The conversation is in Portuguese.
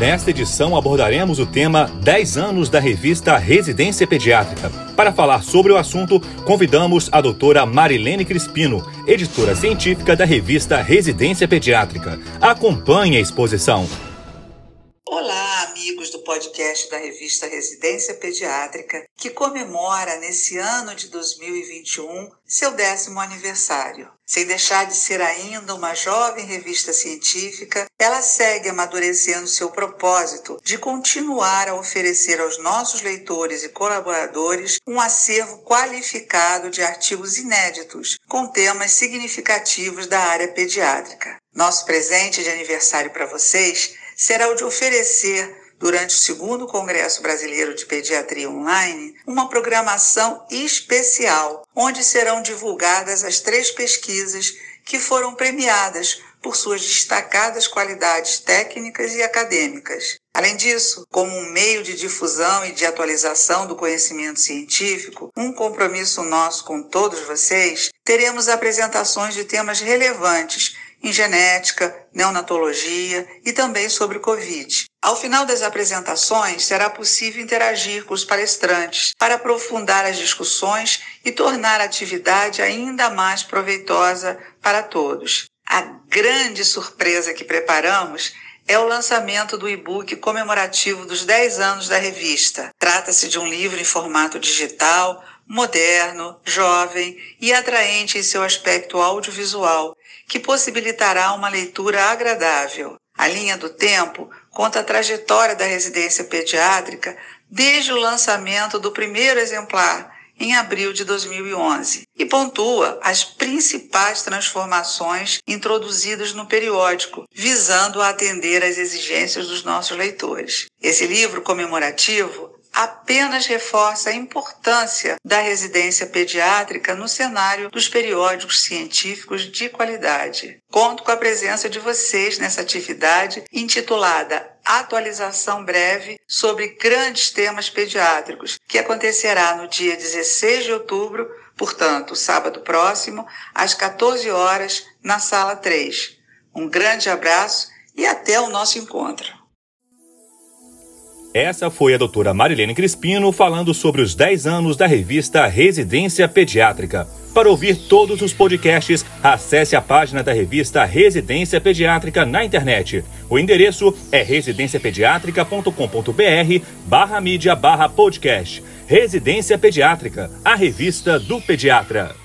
Nesta edição abordaremos o tema 10 anos da revista Residência Pediátrica. Para falar sobre o assunto, convidamos a doutora Marilene Crispino, editora científica da revista Residência Pediátrica. Acompanhe a exposição. Olá, amigos do podcast da revista Residência Pediátrica, que comemora nesse ano de 2021 seu décimo aniversário. Sem deixar de ser ainda uma jovem revista científica, ela segue amadurecendo seu propósito de continuar a oferecer aos nossos leitores e colaboradores um acervo qualificado de artigos inéditos com temas significativos da área pediátrica. Nosso presente de aniversário para vocês será o de oferecer durante o segundo Congresso Brasileiro de Pediatria Online, uma programação especial, onde serão divulgadas as três pesquisas que foram premiadas por suas destacadas qualidades técnicas e acadêmicas. Além disso, como um meio de difusão e de atualização do conhecimento científico, um compromisso nosso com todos vocês, teremos apresentações de temas relevantes em genética, neonatologia e também sobre Covid. Ao final das apresentações, será possível interagir com os palestrantes para aprofundar as discussões e tornar a atividade ainda mais proveitosa para todos. A grande surpresa que preparamos é o lançamento do e-book comemorativo dos 10 anos da revista. Trata-se de um livro em formato digital, moderno, jovem e atraente em seu aspecto audiovisual, que possibilitará uma leitura agradável. A linha do tempo conta a trajetória da residência pediátrica desde o lançamento do primeiro exemplar, em abril de 2011, e pontua as principais transformações introduzidas no periódico, visando atender às exigências dos nossos leitores. Esse livro comemorativo apenas reforça a importância da residência pediátrica no cenário dos periódicos científicos de qualidade. Conto com a presença de vocês nessa atividade intitulada Atualização Breve sobre Grandes Temas Pediátricos, que acontecerá no dia 16 de outubro, portanto, sábado próximo, às 14 horas, na Sala 3. Um grande abraço e até o nosso encontro. Essa foi a doutora Marilene Crispino falando sobre os 10 anos da revista Residência Pediátrica. Para ouvir todos os podcasts, acesse a página da revista Residência Pediátrica na internet. O endereço é residenciapediatrica.com.br barra mídia barra podcast. Residência Pediátrica, a revista do pediatra.